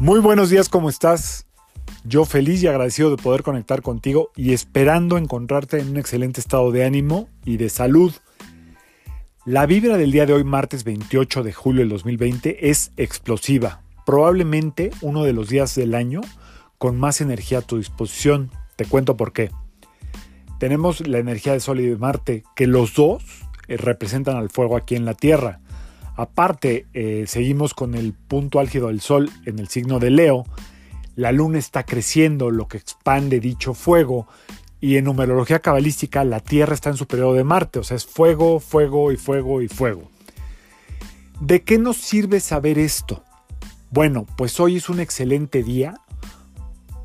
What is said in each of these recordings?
Muy buenos días, ¿cómo estás? Yo feliz y agradecido de poder conectar contigo y esperando encontrarte en un excelente estado de ánimo y de salud. La vibra del día de hoy, martes 28 de julio del 2020, es explosiva. Probablemente uno de los días del año con más energía a tu disposición. Te cuento por qué. Tenemos la energía de Sol y de Marte, que los dos eh, representan al fuego aquí en la Tierra. Aparte, eh, seguimos con el punto álgido del Sol en el signo de Leo. La luna está creciendo, lo que expande dicho fuego. Y en numerología cabalística, la Tierra está en su periodo de Marte, o sea, es fuego, fuego y fuego y fuego. ¿De qué nos sirve saber esto? Bueno, pues hoy es un excelente día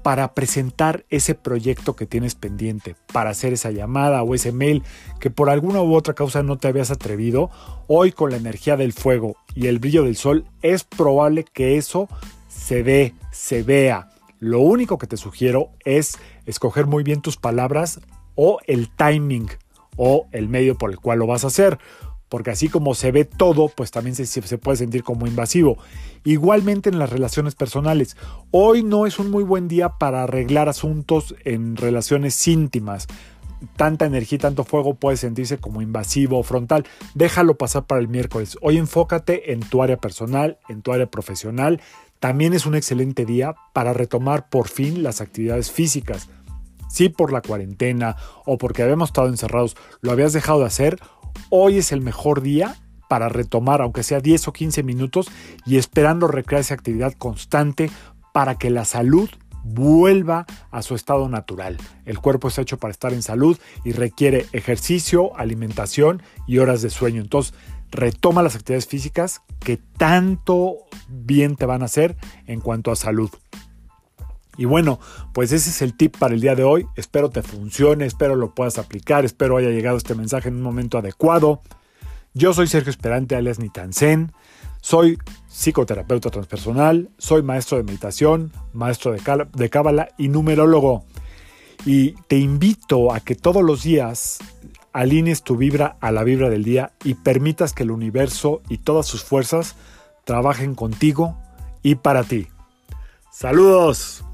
para presentar ese proyecto que tienes pendiente, para hacer esa llamada o ese mail que por alguna u otra causa no te habías atrevido, hoy con la energía del fuego y el brillo del sol es probable que eso se dé, se vea. Lo único que te sugiero es escoger muy bien tus palabras o el timing o el medio por el cual lo vas a hacer porque así como se ve todo, pues también se, puede sentir como invasivo. Igualmente en las relaciones personales. Hoy no es un muy buen día para arreglar asuntos en relaciones íntimas. Tanta energía tanto fuego puede sentirse como invasivo o frontal. Déjalo pasar para el miércoles. Hoy enfócate en tu área personal, en tu área profesional. También es un excelente día para retomar por fin las actividades físicas. Si por la cuarentena o porque habíamos estado encerrados lo habías dejado de hacer, hoy es el mejor día para retomar, aunque sea 10 o 15 minutos, y esperando recrear esa actividad constante para que la salud vuelva a su estado natural. El cuerpo está hecho para estar en salud y requiere ejercicio, alimentación y horas de sueño. Entonces, retoma las actividades físicas que tanto bien te van a hacer en cuanto a salud. Y bueno, pues ese es el tip para el día de hoy. Espero te funcione, espero lo puedas aplicar, espero haya llegado este mensaje en un momento adecuado. Yo soy Sergio Esperante, alias Nitansen. Soy psicoterapeuta transpersonal, soy maestro de meditación, maestro de cábala y numerólogo. Y te invito a que todos los días alinees tu vibra a la vibra del día y permitas que el universo y todas sus fuerzas trabajen contigo y para ti. ¡Saludos!